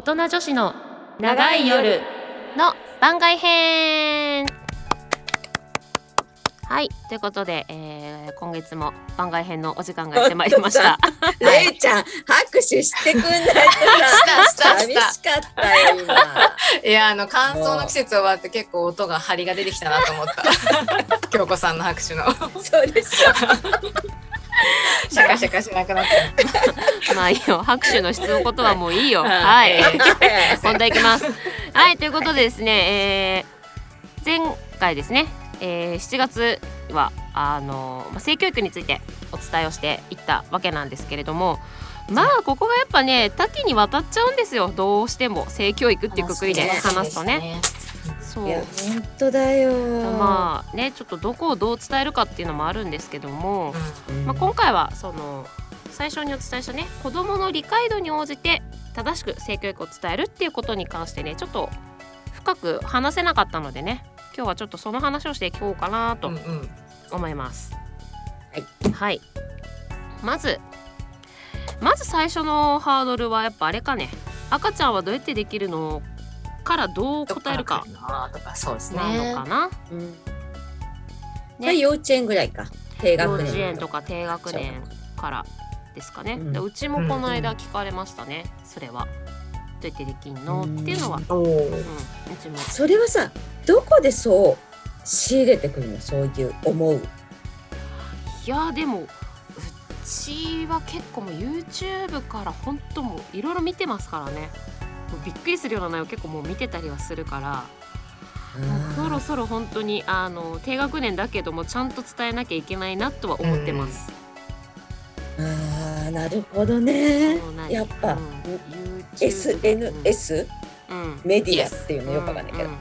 大人女子の長い夜の番外編はいということで、えー、今月も番外編のお時間がやってまいりました。れ いちゃん、拍手してくんないとさ、寂しかったよ、今。いやあの乾燥の季節終わって結構音が張りが出てきたなと思った 京子さんの拍手のそうでしょ。シャカシャカしなくなって まあいいよ拍手の質のことはもういいよ。はい。本題いきます。はいということでですね、えー、前回ですね、えー、7月はあのまあ性教育についてお伝えをしていったわけなんですけれども。まあここがやっぱね多岐にわたっちゃうんですよどうしても性教育っていうくくりで話すとね。そう。いや、本当だよ。まあねちょっとどこをどう伝えるかっていうのもあるんですけども、まあ、今回はその最初にお伝えしたね子どもの理解度に応じて正しく性教育を伝えるっていうことに関してねちょっと深く話せなかったのでね今日はちょっとその話をしていこうかなとうんうん。思います。はい、はい、まずまず最初のハードルはやっぱあれかね。赤ちゃんはどうやってできるのからどう答えるか。とかそうですね。なのかな？うん。じゃあ幼稚園ぐらいか。低幼学稚年園とか低学年からですかね、ううちもこの間聞かれましたね、それは。どうやってできんの、っていうのは、うん、うちも。それはさ、どこでそう仕入れてくるの、そういう思う。いやでもうちは結構もう YouTube から本当もういろいろ見てますからねもうびっくりするような内容結構もう見てたりはするからそろそろ本当にあの低学年だけどもちゃんと伝えなきゃいけないなとは思ってます。ああ、なるほどね。やっぱ、うん。SNS うん。メディアっていうのよくわかんないけど。うんうん。も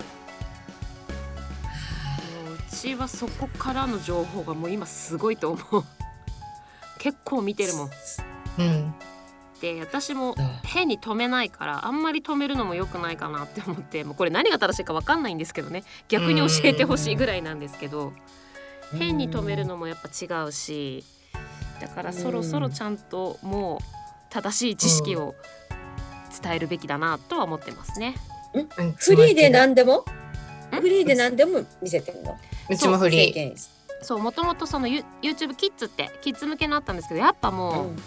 ううちはそこからの情報がもう今すごいと思う。結構見てるもん。うんで私も変に止めないからあんまり止めるのも良くないかなって思ってもうこれ何が正しいか分かんないんですけどね。逆に教えてほしいぐらいなんですけど変に止めるのもやっぱ違うしだからそろそろちゃんともう正しい知識を伝えるべきだなとは思ってますね。うん。フリーで何でも？ん？フリーで何でも見せてるの？うちもフリー。そうもともとその You- YouTube キッズってキッズ向けになったんですけどやっぱもう、うん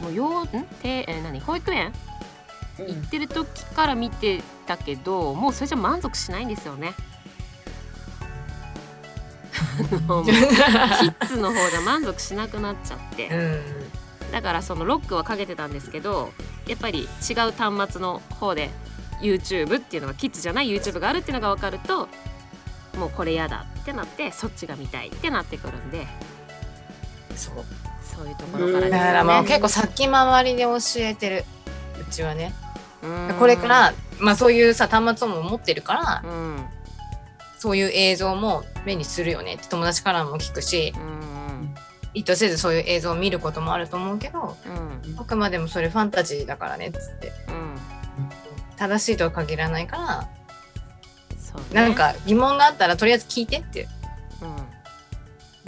もう幼んてえー何保育園？うん。行ってる時から見てたけどもうそれじゃ満足しないんですよね。キッズの方じゃ満足しなくなっちゃって。うん。だからそのロックはかけてたんですけどやっぱり違う端末の方で YouTube っていうのがキッズじゃない YouTube があるっていうのが分かるともうこれやだってなってそっちが見たいってなってくるんで。そうそういうところからですね。からもう結構先回りで教えてる。うちはね。うん。これからまあそういうさ端末をも持ってるからうん。そういう映像も目にするよね。って友達からも聞くしうん意図せずそういう映像を見ることもあると思うけどうん。あくまでもそれファンタジーだからねっつって。うん。正しいとは限らないからね。なんか疑問があったらとりあえず聞いてってう。ん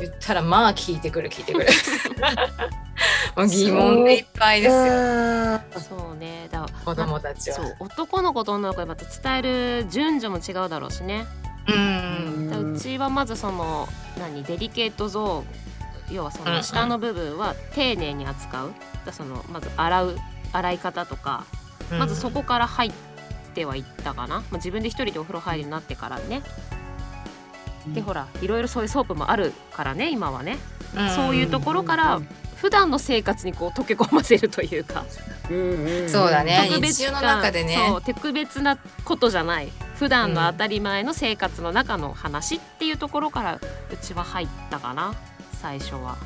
言ったらまあ聞いてくる聞いてくる。もう疑問がいっぱいですよ。そう。ね。だから子供たちは。そう男の子と女の子でまた伝える順序も違うだろうしね、うん。うちはまずその何？デリケートゾーン要はその下の部分は丁寧に扱う。だそのまず洗う。洗い方とか。まずそこから入ってはいったかな、まあ、自分で一人でお風呂入るようになってからねでほらいろいろそういうソープもあるからね今はね、そういうところから普段の生活にこう溶け込ませるというか。うんうんそうだね。特別の中でね。そう特別なことじゃない。普段の当たり前の生活の中の話っていうところからうちは入ったかな最初は。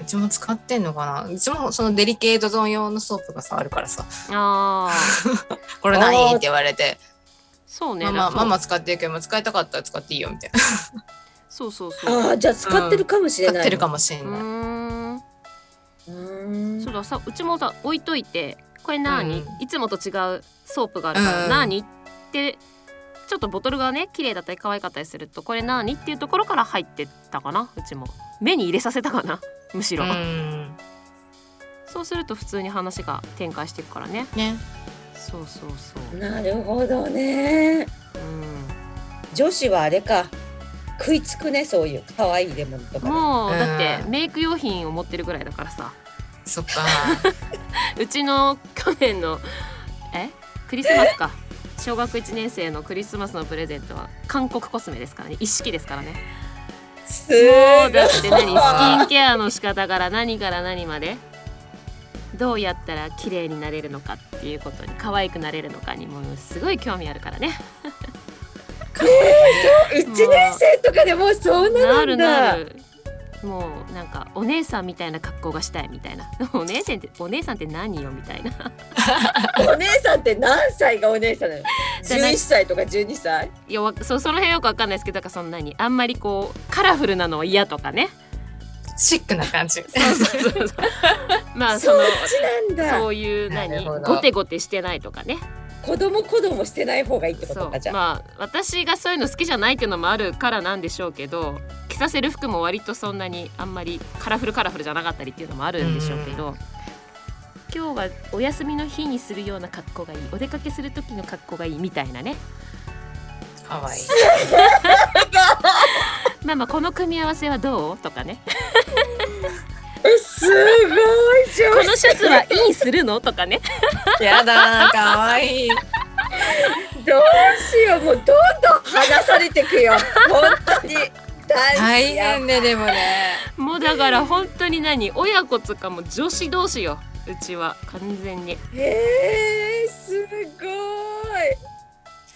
うちも使ってんのかな。うちもそのデリケートゾーン用のソープがさあるからさ。あ これ何って言われてそうねママママ使ってるけど使いたかったら使っていいよみたいな。そうそうそう。ああ、じゃあ使ってるかもしれない。使ってるかもしれうない、うーん。そうださうちもさ置いといてこれ何、うん。いつもと違うソープがあるからうん。何、ってちょっとボトルがね綺麗だったり可愛かったりするとこれ何？っていうところから入ってったかな？うちも。目に入れさせたかな？むしろ、うん。そうすると普通に話が展開していくからね。ねそうそうそう。なるほどね。うん。女子はあれか。食いつくね、そういう。可愛いレモンとかね。もううん。だってメイク用品を持ってるぐらいだからさ。そっか。うちの去年のえ？クリスマスか。小学1年生のクリスマスのプレゼントは韓国コスメですからね。一式ですからね。すもうだごいって何？スキンケアの仕方から何から何までどうやったら綺麗になれるのかっていうことに可愛くなれるのかにもすごい興味あるからね一年生とかでもうそうななるるんだ。もうなんかお姉さんみたいな格好がしたいみたいな お姉さんってお姉さんって何よみたいな お姉さんって何歳がお姉さんなの？じゃない11歳とか12歳？いやわそその辺よくわかんないですけどだからそんなにあんまりこうカラフルなのは嫌とかねシックな感じ。そうそうそうそう。まあそのちなんだ。そういう何ゴテゴテしてないとかね。子供子供してない方がいいってことかじゃあ。まあ私がそういうの好きじゃないっていうのもあるからなんでしょうけど着させる服も割とそんなにあんまりカラフルカラフルじゃなかったりっていうのもあるんでしょうけど今日はお休みの日にするような格好がいいお出かけする時の格好がいいみたいなね。かわいい まあまあこの組み合わせはどう？とかね。えすごい上このシャツはインするの？とかね。やだーかわいい。どうしようもうどんどん離されてくよ。本当に。大変ねでもね。もうだから本当に何？親子つかも女子同士よ。うちは。完全に。えー、すごい。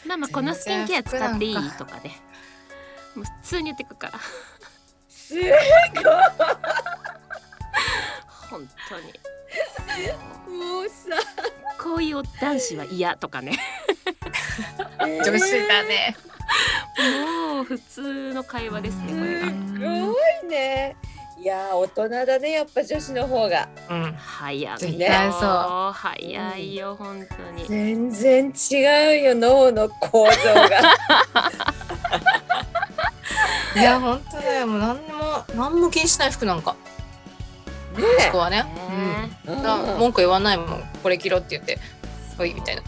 まあまあこのスキンケア使っていい？とかねもう普通に言ってくから。すごい。本当に。もうさ、こういう男子は嫌とかね。えー。女子だね。もう普通の会話ですよこれが。すごいね。いやー大人だねやっぱ女子の方が。うん。早いよ。早いよ本当に。全然違うよ脳の構造が いや本当だよ。もう何にも何も気にしない服なんか。ねそこはね、うん、文句言わないもん。これ着ろって言って。ほいみたいな。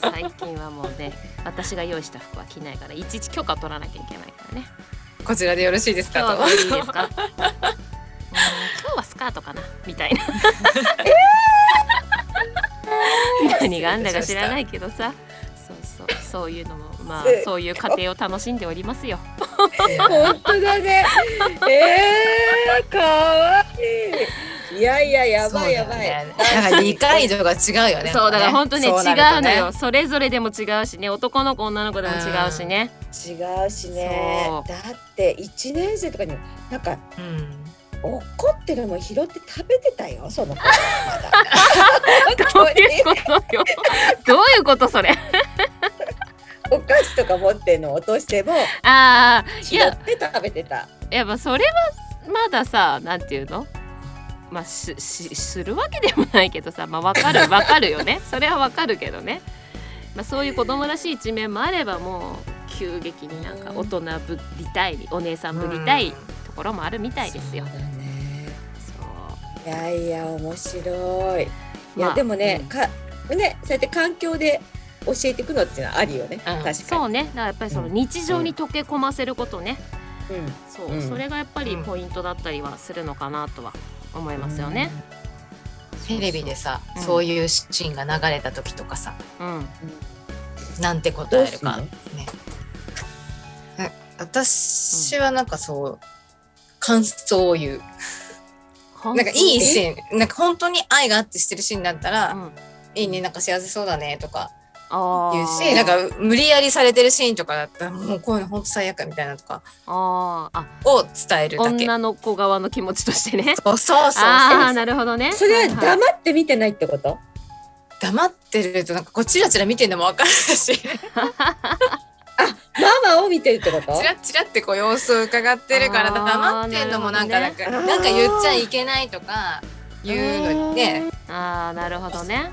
最近はもうね私が用意した服は着ないからいちいち許可取らなきゃいけないからね。こちらでよろしいですか？と今日はいいですか？うん。今日はスカートかなみたいな。何があんだか知らないけどさ。そうそう。そういうのもまあすそういう過程を楽しんでおりますよ本当だね。えー、かわいい。いやいややばいやばい、だよね。だから理解度が違うよね。そうだから本当ね。違うのよ。それぞれでも違うしね。男の子女の子でも違うしね。違うしね。だって一年生とかになんかうん。怒ってるのも拾って食べてたよその子。まだ。どういうことよ。どういうことそれお菓子とか持ってるの落としてもああいや拾って食べてた。やっぱそれはまださなんていうの？まあししするわけでもないけどさまあわかる わかるよね。それはわかるけどね、まあ、そういう子供らしい一面もあればもう急激になんか大人ぶりたいお姉さんぶりたいところもあるみたいですよ。そう。だね。そう。いやいや面白い。いや、まあでもね、うん。かねそうやって環境で教えていくのっていうのはありよね、ん。確かに。そうね。だからやっぱりその日常に溶け込ませることね、うん。そう、うん。それがやっぱりポイントだったりはするのかなとは思いますよね。テレビでさ、うん。そういうシーンが流れた時とかさ。うん、なんてど答えるか。ね。え私はなんかそう感想を言う。なんかいいシーン。なんか本当に愛があってしてるシーンだったら、うん、いいね。なんか幸せそうだねとかあ言うーしなんか無理やりされてるシーンとかだったらもうこういうの本当最悪みたいなとか。を伝えるだけ。女の子側の気持ちとしてね。そうそうそう。ああなるほどね。それははい黙って見てないってこと、黙ってるとなんかこうチラチラ見てるのも分かるし。ママを見てるってこと？チラチラってこう様子を伺ってるから黙ってんのもなんかなんか、なんか言っちゃいけないとか言うのにねああなるほどね。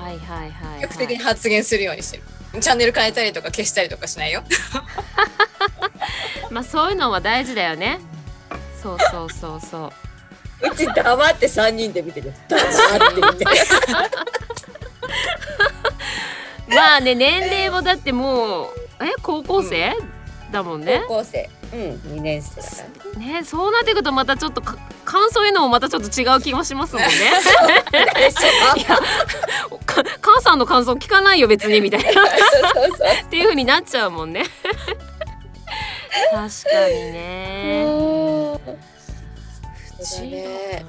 はいはいはい、はい。積極的に発言するようにしてる。チャンネル変えたりとか消したりとかしないよ。まあそういうのは大事だよね。そうそうそうそう。うち黙って三人で見てる黙って見て まあね年齢もだってもうえ高校生、だもんね。高校生。うん二年生だからね。ねそうなっていくとまたちょっとか感想言うのもまたちょっと違う気がしますもんね。でしょ。か母さんの感想聞かないよ別にみたいな。そうそう っていう風になっちゃうもんね。確かにね。不そうだね。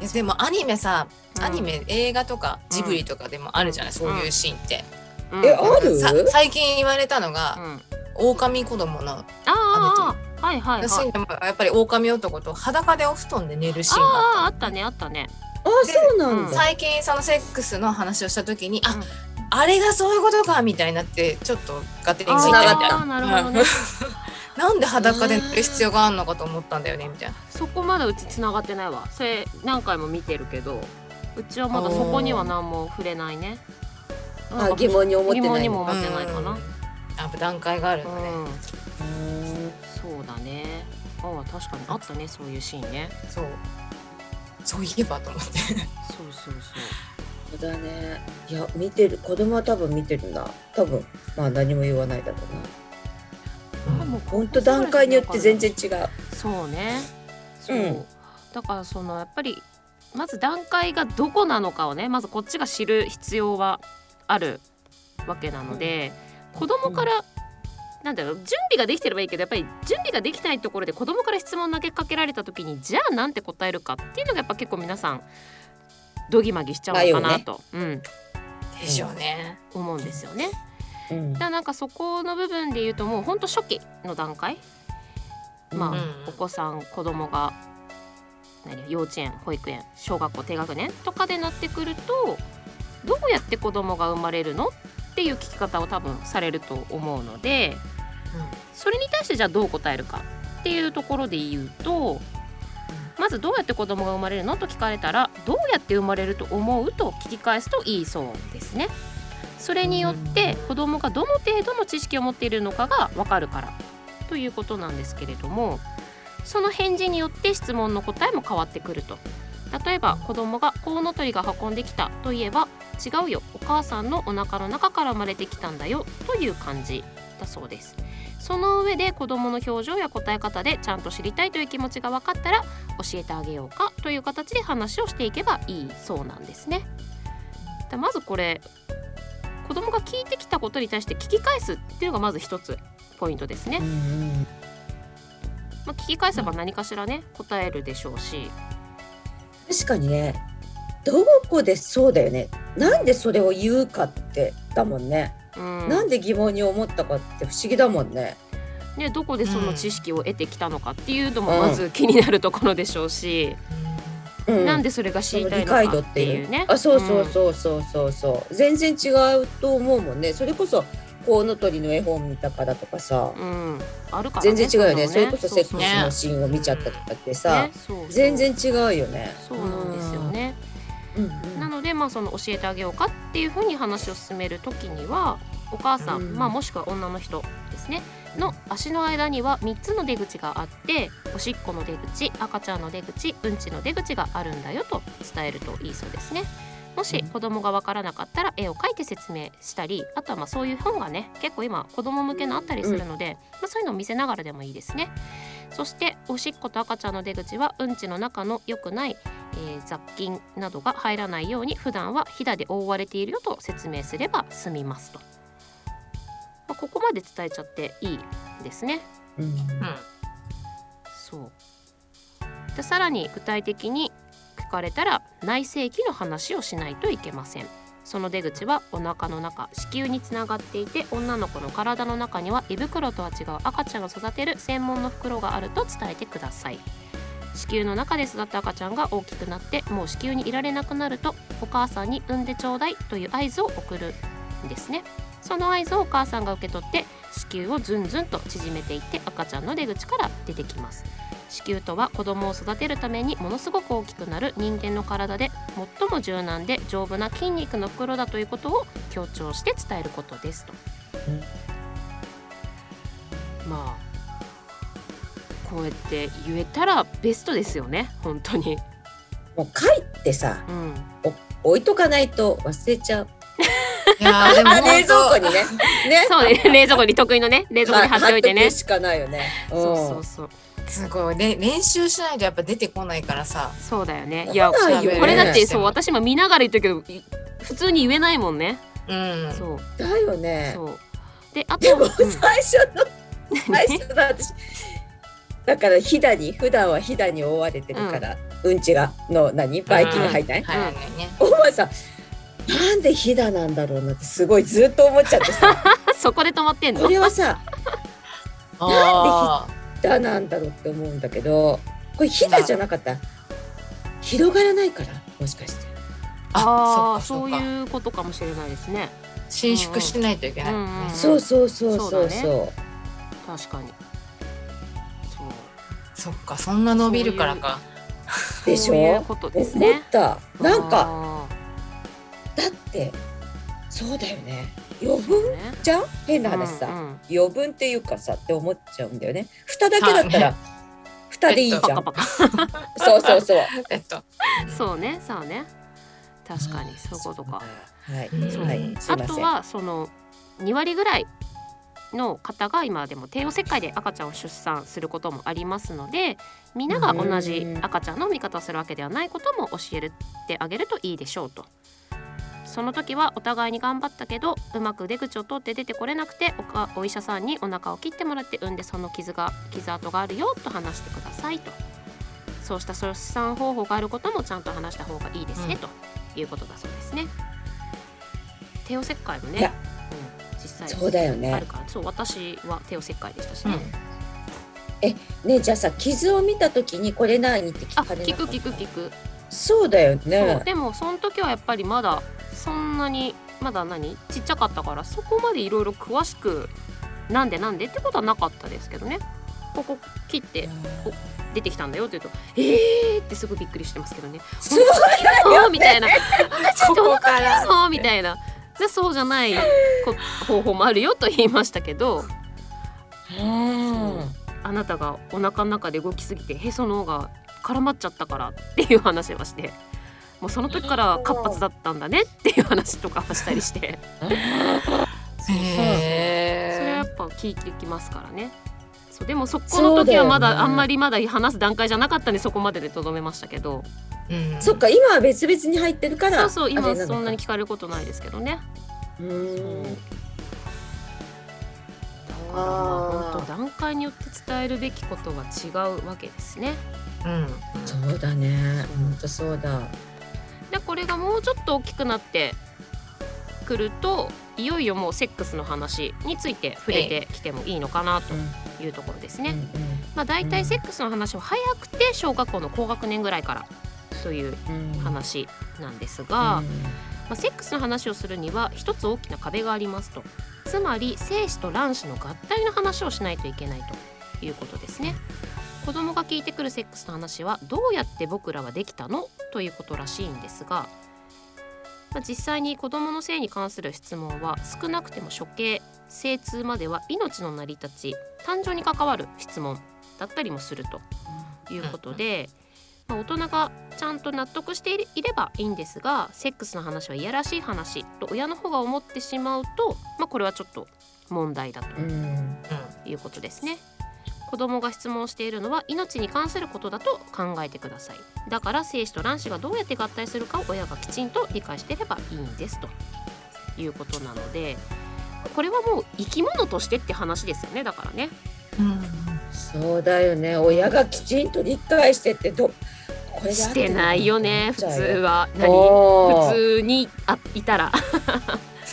えでもアニメさうんアニメ、映画とかジブリとかでもあるじゃない、そういうシーンって、うん。えある？さ最近言われたのが、うん狼子供のああはいはいはい。シーンでもやっぱり狼男と裸でお布団で寝るシーンがあああっあったねあったね。あそうなん最近そのセックスの話をした時に、うん。ああれがそういうことかみたいになってちょっとガテンがい繋がったみたいあーなるほどね。なんで裸で寝る必要があるのかと思ったんだよねみたいな。そこまだうち繋がってないわ。それ何回も見てるけどうちはまだそこには何も触れないね。あ疑問に思ってない疑問にも思ってないかな。うんやっぱ段階があるのね、うん。うんそうだね。ああ確かにあったねそういうシーンね。そう。そういえばと思って。そうそうそう。だね。いや見てる。子供は多分見てるな。多分。まあ何も言わないだろうな。そうあもう本当段階によって全然違う。そうね。そう、うんだからそのやっぱりまず段階がどこなのかをねまずこっちが知る必要はあるわけなので、子供から、なんだろう準備ができてればいいけどやっぱり準備ができないところで子供から質問投げかけられた時にじゃあなんて答えるかっていうのがやっぱ結構皆さんどぎまぎしちゃうのかなと、うん、でしょうね、思うんですよね。うん。だなんかそこの部分で言うともうほんと初期の段階。まあ、うん。お子さん子供が何幼稚園保育園小学校低学年とかでなってくるとどうやって子供が生まれるのっていう聞き方を多分されると思うのでそれに対してじゃあどう答えるかっていうところで言うとまずどうやって子供が生まれるのと聞かれたらどうやって生まれると思うと聞き返すといいそうですね。それによって子供がどの程度の知識を持っているのかが分かるからということなんですけれどもその返事によって質問の答えも変わってくると例えば子供がコウノトリが運んできたといえば違うよお母さんのお腹の中から生まれてきたんだよという感じだそうです。その上で子供の表情や答え方でちゃんと知りたいという気持ちが分かったら教えてあげようかという形で話をしていけばいいそうなんですね。でまずこれ子供が聞いてきたことに対して聞き返すっていうのがまず一つポイントですね。う、ん。まあ、聞き返せば何かしらね答えるでしょうし確かにねどこでそうだよね。なんでそれを言うかってだもんね、うん。なんで疑問に思ったかって不思議だもんね。ね、どこでその知識を得てきたのかっていうのもまず気になるところでしょうし、うん。なんでそれが知りたいのかってていいううね。あそうそうそうそうそうそう。全然違うと思うもんね。それこそコウノトリの絵本見たからとかさ。うん、うん、あるから、ね、全然違うよね。のそれこそセックスのシーンを見ちゃったとかってさ、ねそうそう。全然違うよね。そうなんですよね。うん。うんなのでまあその教えてあげようかっていうふうに話を進める時にはお母さん、うん。まあ、もしくは女の人ですね。の足の間には3つの出口があっておしっこの出口赤ちゃんの出口うんちの出口があるんだよと伝えるといいそうですね。もし子供がわからなかったら絵を描いて説明したりあとはまあそういう本がね結構今子供向けのあったりするので、まあ、そういうのを見せながらでもいいですね。そしておしっこと赤ちゃんの出口はうんちの中の良くないえー雑菌などが入らないように普段はひだで覆われているよと説明すれば済みますと、まあ、ここまで伝えちゃっていいですね。うん。そう。でさらに具体的に聞かれたら内性器の話をしないといけません。その出口はお腹の中子宮につながっていて女の子の体の中には胃袋とは違う赤ちゃんを育てる専門の袋があると伝えてください。子宮の中で育った赤ちゃんが大きくなってもう子宮にいられなくなるとお母さんに産んでちょうだいという合図を送るんですね。その合図をお母さんが受け取って子宮をずんずんと縮めていって赤ちゃんの出口から出てきます。子宮とは子供を育てるためにものすごく大きくなる人間の体で最も柔軟で丈夫な筋肉の袋だということを強調して伝えることですと、うんまあこうやって言えたらベストですよね本当に。もう書いてさうん、置いとかないと忘れちゃう。いやーでもあ 冷蔵庫にね。ね。そうね冷蔵庫に得意のね冷蔵庫に貼っておいてね。貼っとくしかないよね。そうそうそうすごい。れ練習しないとやっぱ出てこないからさ。そうだよね。いやこれだってそう私も見ながら言ったけどい普通に言えないもんね。うん。そう。だよね。そう。であとでもうん。最初の 最初の私だからひだに普段はひだに覆われてるから、うん、ちがの何？バイキング履いたい、はいはいね。お前さなんでひだなんだろうなってすごいずっと思っちゃってさ。そこで止まってんの？こ。れはさ あひだなんだろうって思うんだけどこれひだじゃなかった？広がらないから？もしかして。ああそっかそっか。そういうことかもしれないですね。伸縮しないといけない、うんうんそうそうそうそそう。うだね。そう確かに。そう。そっかそんな伸びるからか。でしょ？そういうことです思ねっ。た。なんかあだってそうだよね余ー分？じゃん？変な話さ、うんうん。余分っていうかさって思っちゃうんだよね。蓋だけだったら蓋でいいじゃん、パカパカ。そうそうそう。えっとそうね、そうね。確かにそういうことか。はい、う。んはい、あとはその2割ぐらいの方が今でも帝王切開で赤ちゃんを出産することもありますのでみんなが同じ赤ちゃんの見方をするわけではないことも教えてあげるといいでしょうと。その時はお互いに頑張ったけどうまく出口を通って出てこれなくておかお医者さんにお腹を切ってもらって産んでその傷が傷跡があるよと話してくださいと。そうした出産方法があることもちゃんと話した方がいいですね、うん。ということだそうですね。帝王切開もね、うん、実際そうだよあねるから。そう私は帝王切開でしたしうん。ね、ねじゃあさ傷を見た時にこれ何って聞あかれなかった聞く聞く聞く、そうだよね。でもその時はやっぱりまだそんなにまだ何？ちっちゃかったからそこまでいろいろ詳しくなんでなんでってことはなかったですけどね。ここ切って出てきたんだよって言うと「えー!」ってすごいびっくりしてますけどね。すごい「あみたいな「赤ちゃんってお腹から。のみたいな。でそうじゃないこ方法もあるよと言いましたけど。うん。あなたがお腹の中で動きすぎてへその緒が絡まっちゃったからっていう話はしてもうその時から活発だったんだねっていう話とかしたりして。それはへやっぱ聞いてきますからね。そうでもそこの時はまだよね。だあんまりまだ話す段階じゃなかったんでそこまででとどめましたけど。ーうん。そっか今は別々に入ってるからそうそう今そんなに聞かれることないですけどね。うん。だからまあ本当段階によって伝えるべきことが違うわけですね。うん。そうだね。本当そうだ。でこれがもうちょっと大きくなってくるといよいよもうセックスの話について触れてきてもいいのかなというところですね。まあ、大体セックスの話は早くて小学校の高学年ぐらいからという話なんですが、まあ、セックスの話をするには一つ大きな壁がありますとつまり精子と卵子の合体の話をしないといけないということですね。子供が聞いてくるセックスの話はどうやって僕らはできたのということらしいんですが、まあ、実際に子供の性に関する質問は少なくても処刑精通までは命の成り立ち誕生に関わる質問だったりもするということで、まあ、大人がちゃんと納得していればいいんですがセックスの話はいやらしい話と親の方が思ってしまうと、まあ、これはちょっと問題だとうん。いうことですね。子供が質問しているのは命に関することだと考えてください。だから精子と卵子がどうやって合体するかを親がきちんと理解していればいいんですと。いうことなのでこれはもう生き物としてって話ですよねだからね。うんそうだよね。親がきちんと理解してってどこれしてないよね普通は。何？普通にあいたら。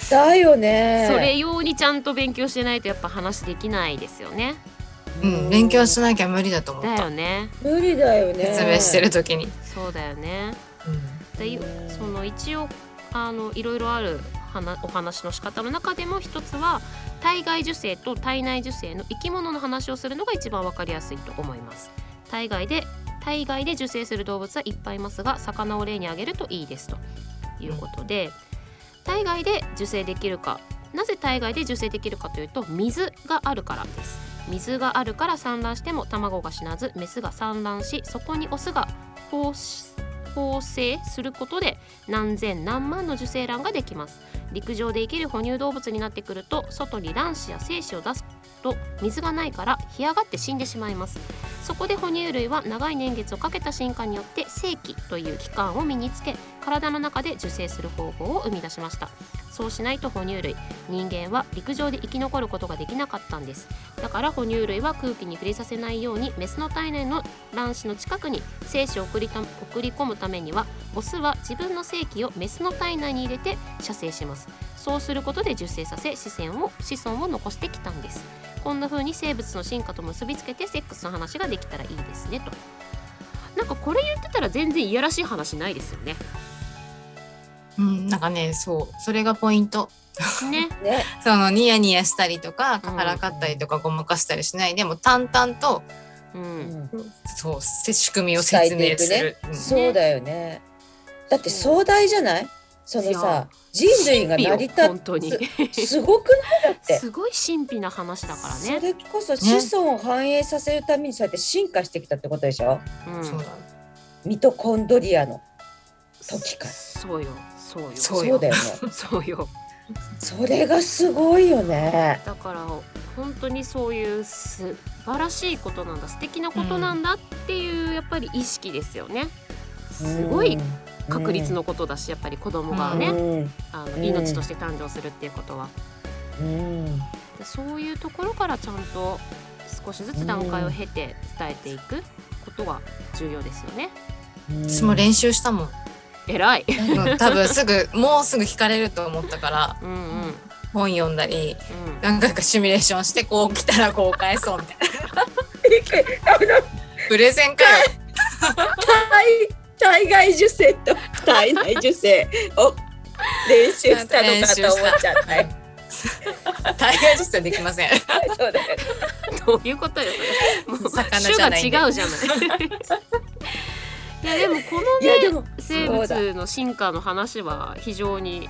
だよね。それ用にちゃんと勉強してないとやっぱ話できないですよね。うん勉強しなきゃ無理だと思っだたよね。無理だよね。説明してる時に、そうだよね。でうん。その一応あのいろいろある話お話の仕方の中でも一つは体外受精と体内受精の生き物の話をするのが一番わかりやすいと思います。体外で体外で受精する動物はいっぱいいますが魚を例に挙げるといいですということで体外で受精できるかなぜ体外で受精できるかというと水があるからです。水があるから産卵しても卵が死なずメスが産卵しそこにオスが放放生することで何千何万の受精卵ができます。陸上で生きる哺乳動物になってくると外に卵子や精子を出すと水がないから干上がって死んでしまいます。そこで哺乳類は長い年月をかけた進化によって性器という器官を身につけ体の中で受精する方法を生み出しました。そうしないと哺乳類。人間は陸上で生き残ることができなかったんです。だから哺乳類は空気に触れさせないようにメスの体内の卵子の近くに精子を送りた送り込むためにはオスは自分の精器をメスの体内に入れて射精します。そうすることで受精させ子孫を子孫を残してきたんです。こんな風に生物の進化と結びつけてセックスの話ができたらいいですねと。なんかこれ言ってたら全然いやらしい話ないですよね。うん、なんかねそうそれがポイント。ね。ね。そのニヤニヤしたりとかからかったりとかごまかしたりしない。でも淡々とううん。んそうせ仕組みを説明する、うん。そうだよね。だって壮大じゃない？そのさ人類が成り立本当に。つ すごくない？だって。すごい神秘な話だからそねれこそ子孫を繁栄させるためにそうやって進化してきたってことでしょ？うん。そうだ。ミトコンドリアの時から。そうよそうよ。そうよ。そうだよ。ね そうよ。それがすごいよね。だから本当にそういう素晴らしいことなんだ素敵なことなんだっていうやっぱり意識ですよね。すごい確率のことだしやっぱり子供がね、うん。あのうん。命として誕生するっていうことは。うん。でそういうところからちゃんと少しずつ段階を経て伝えていくことが重要ですよね。うん。私も練習したもん、偉い。うん多分すぐ もうすぐ聞かれると思ったからうんうんうん。本読んだり何回かシミュレーションしてこう来たらこう返そうみたいなプレゼンかよ体体外受精と体内受精を練習したのかと思っちゃったよ。大概実践できませんそうだよね。どういうことよ。もう魚種じゃないんでが違うじゃない。いやでもこのいやでも生物の進化の話は非常に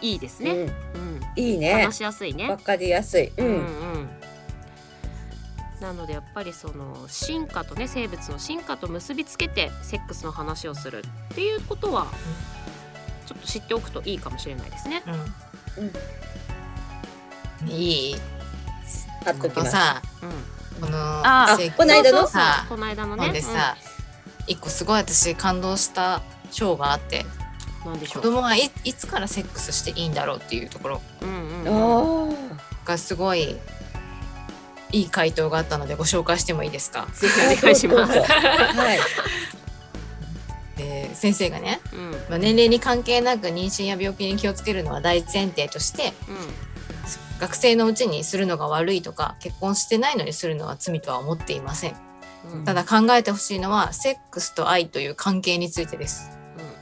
いいですね。うん、うん。いいね話。しやすいねわ。かりやすい。ううんん。うん。なのでやっぱりその進化とね生物の進化と結びつけてセックスの話をするっていうことはちょっと知っておくといいかもしれないですね。うん、いいこの貼っときます。さうん。このあこの間のさこの間のね。本でさ、一個すごい私感動した章があってうん、なんでしょう？子供はいいつからセックスしていいんだろうっていうところうんうんうん。あがすごいいい回答があったのでご紹介してもいいですか、ぜひあ。お願いします。どうぞはい。えー先生がね、うんうんまあ、年齢に関係なく妊娠や病気に気をつけるのは大前提として学生のうちにするのが悪いとか結婚してないのにするのは罪とは思っていません。ただ考えてほしいのはセックスと愛という関係についてです。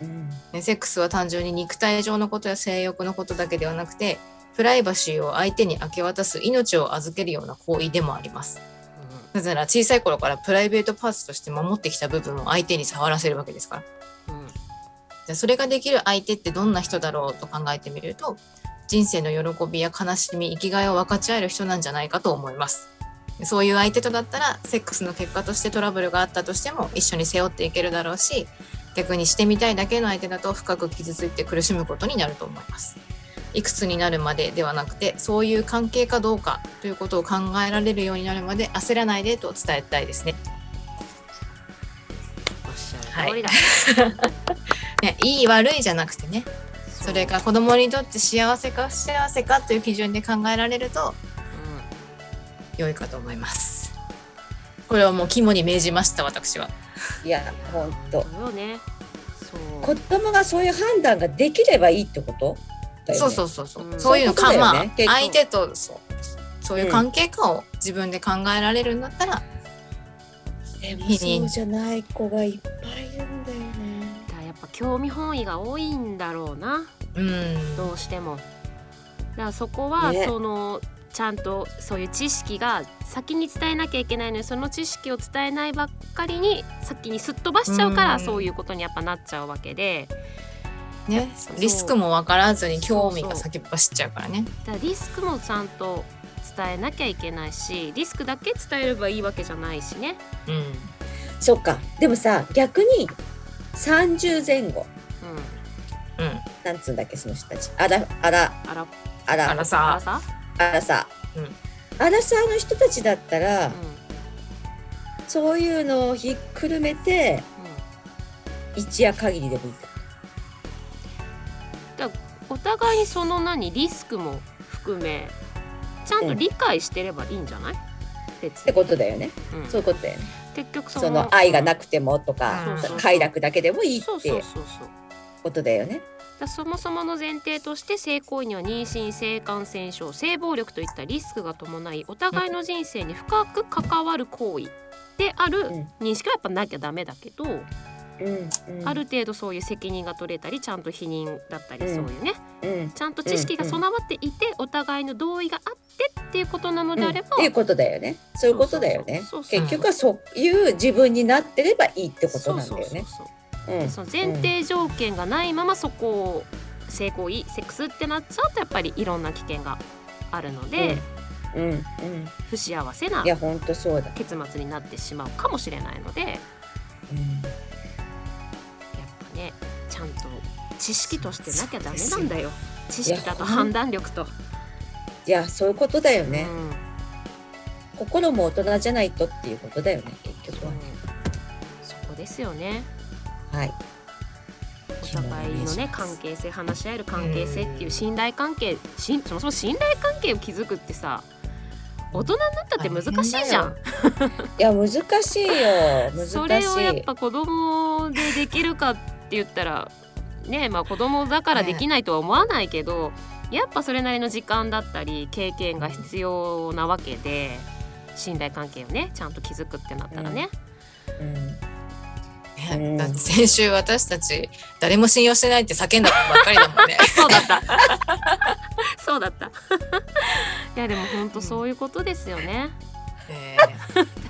うん。ねセックスは単純に肉体上のことや性欲のことだけではなくてプライバシーを相手に明け渡す命を預けるような行為でもあります。なぜなら小さい頃からプライベートパーツとして守ってきた部分を相手に触らせるわけですから。うんうん。じゃあそれができる相手ってどんな人だろうと考えてみると人生の喜びや悲しみ生きがいを分かち合える人なんじゃないかと思いますそういう相手とだったらセックスの結果としてトラブルがあったとしても一緒に背負っていけるだろうし逆にしてみたいだけの相手だと深く傷ついて苦しむことになると思います。いくつになるまでではなくてそういう関係かどうかということを考えられるようになるまで焦らないでと伝えたいですね。おっしゃる通りだ。ねいい悪いじゃなくてね。それが子供にとって幸せか不幸せかという基準で考えられるとうん良いかと思います。これはもう肝に銘じました私は。いや本当。そうよね。そう。子供がそういう判断ができればいいってこと？ね。そうそうそうそう。うんそういうのか、そういうことまあ相手とそうそういう関係かを自分で考えられるんだったら、でもそうじゃない子がいっぱいいるんだよね。だやっぱ興味本位が多いんだろうな。うん、どうしても。だからそこは、ねそのちゃんとそういう知識が先に伝えなきゃいけないのにその知識を伝えないばっかりに先にすっ飛ばしちゃうから、うん。そういうことにやっぱなっちゃうわけで。ね。リスクも分からずに興味が先っ走っちゃうからね。だからリスクもちゃんと伝えなきゃいけないしリスクだけ伝えればいいわけじゃないしね。うん。そっか。でもさ逆に30前後。うん、うん。なんつうんだっけその人たち。あらあら。あら。ああららさ。あさ、あらさ、うん。あらさの人たちだったら、うん。そういうのをひっくるめて一夜限りでもいいとお互いにその何リスクも含めちゃんと理解してればいいんじゃない、別ってに、ことだよね。うん。そういうことだよね。結局そその愛がなくくてもとかうん。そうそう快楽だけでもいいそうってそうそうそうことだよね。だそもそもの前提として性行為には妊娠性感染症性暴力といったリスクが伴いお互いの人生に深く関わる行為であるうん。認識はやっぱなきゃダメだけど、うんある程度そういう責任が取れたりちゃんと否認だったりうんそういうね、うん。ちゃんと知識が備わっていてお互いの同意があってっていうことなのであれば、っていうことだよね。そういうことだよね。そうそうそう結局はそういう自分になってればいいってことそうなんだよね。そうそうそううんでその前提条件がないままそこを性行為セックスってなっちゃうとやっぱりいろんな危険があるので、うん。うん。不幸せないや本当そうだ。結末になってしまうかもしれないのでやっうんぱねちゃんと知識としてなきゃダメなんだよ。知識だと判断力と。いやそういうことだよね。うん。心も大人じゃないとっていうことだよね結局はそこですよねはい。お互いのね関係性話し合える関係性っていう信頼関係しんそもそも信頼関係を築くってさ大人になったって難しいじゃん。いや難しいよ。それをやっぱ子供でできるかって言ったらねまあ子供だからできないとは思わないけど、やっぱそれなりの時間だったり経験が必要なわけで信頼関係をねちゃんと築くってなったらね。うんねだって先週私たち誰も信用してないって叫んだばっかりだもんね。そうだった。そうだった。いやでも本当そういうことですよね。え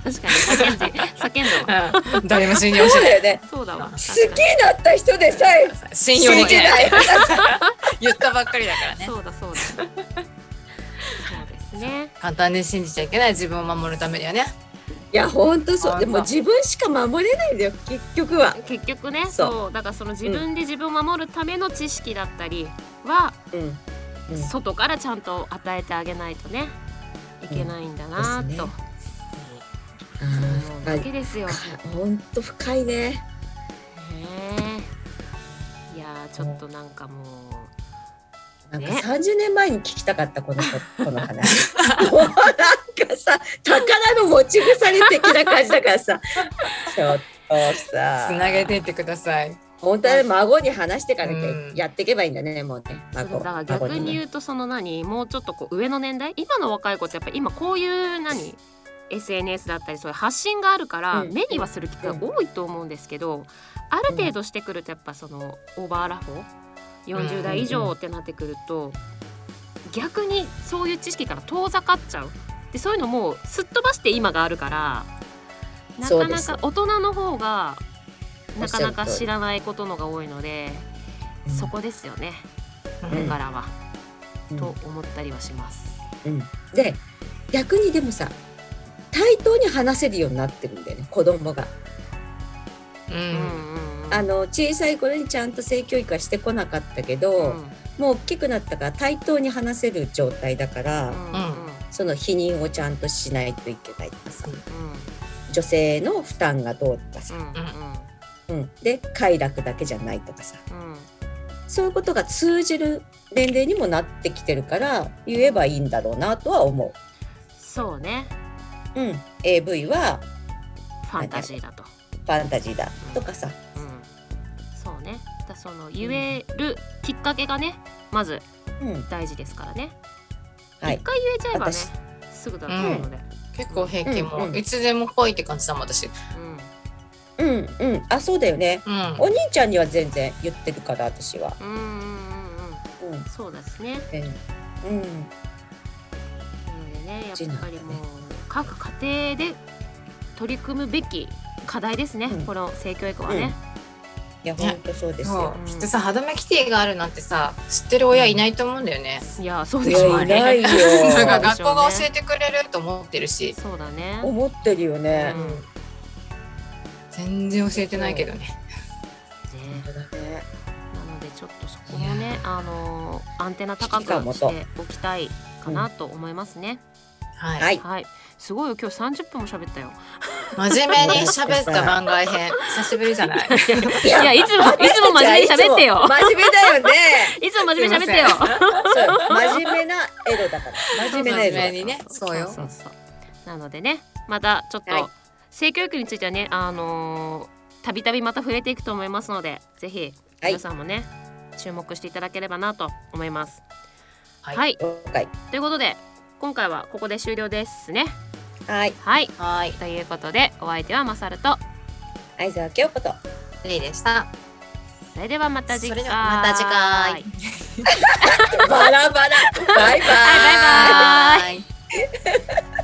確かに叫んで叫んだわ。ーうん誰も信用してない。そうだよねそうだわ。好きになった人でさえ信用できない言ったばっかりだからね。そうだそうだ。そうですね。簡単に信じちゃいけない自分を守るためにはね。いや本当そう。でも自分しか守れないんだよ結局は。結局ねそう。だからその自分で自分を守るための知識だったりは、うん。うん。外からちゃんと与えてあげないとねいけないんだなと。う深いわけですよ。ね本当深いね。え。いやーちょっとなんかもなんかね。30年前に聞きたかったこのこ この話。もうなんかさ宝の持ち腐れ的な感じだからさ。ちょっとさ。つなげていってください。本当は孫に話してからうん。やっていけばいいんだねもうね。うだ孫から逆にね言うとその何？もうちょっとこう上の年代？今の若い子ってやっぱ今こういう何？SNS だったりそういう発信があるからうん。目にはする機会が多いと思うんですけど、ある程度してくるとやっぱそのオーバーアラフォー40代以上ってなってくると、逆にそういう知識から遠ざかっちゃう。でそういうのもうすっ飛ばして今があるからなかなか大人の方がなかなか知らないことのが多いので、うん。そこですよね。こうん。れからは、うん。と思ったりはします。うん。で逆にでもさ対等に話せるようになってるんだよね子供が。ううんんうんあの小さい頃にちゃんと性教育はしてこなかったけど、うん。もう大きくなったから対等に話せる状態だから、その否認をちゃんとしないといけないとかさ。うん女性の負担がどうとかさ、うんで快楽だけじゃないとかさ。そういうことが通じる年齢にもなってきてるから言えばいいんだろうなとは思そうね。う。うん、AV はファンタジーだと。ファンタジーだとかさ、うん、そうねだその言えるきっかけがねまずうん。大事ですからね。はい、一回言えちゃえばね私。すぐだと思うので。結構平均もうんうん。いつでも来いって感じだもん私。うん。うん。うん。あそうだよね。うん。お兄ちゃんには全然言ってるから私は。うんうんうんうん。うん。そうですね。ええ。うん。なのでねやっぱりもう各家庭で取り組むべき課題ですね、うん。この性教育はね。いいや本当そうですそよう。きっとさ肌メキティがあるなんてさ知ってる親いないと思うんだよね。いやそうでしょういないねよ。なんか学校が教えてくれると思ってるし、そうだね。思ってるよね。うん。うん全然教えてないけどね。ね。なのでちょっとそこもねあのーアンテナ高くしておきたいかなと思いますね、はい。はい。はい。すごいよ。今日30分も喋ったよ真面目に喋った番外編。久しぶりじゃない？いやいつも いつも真面目に喋ってよ。真面目だよね。いつも真面目に喋ってよ。真面目なエロだから。真面目なエロ真面目にね。そうよ。そうそうなのでねまたちょっと、はい。性教育についてはねあのーたびたびまた触れていくと思いますのでぜひはい。皆さんもね、注目していただければなと思います。は、はい。ということで今回はここで終了ですねはい。はい。はい。ということでお相手はマサルと。相沢京子と。レイでした。それではまた次回。また次回。バラバラ。バイバイ。バイバイ。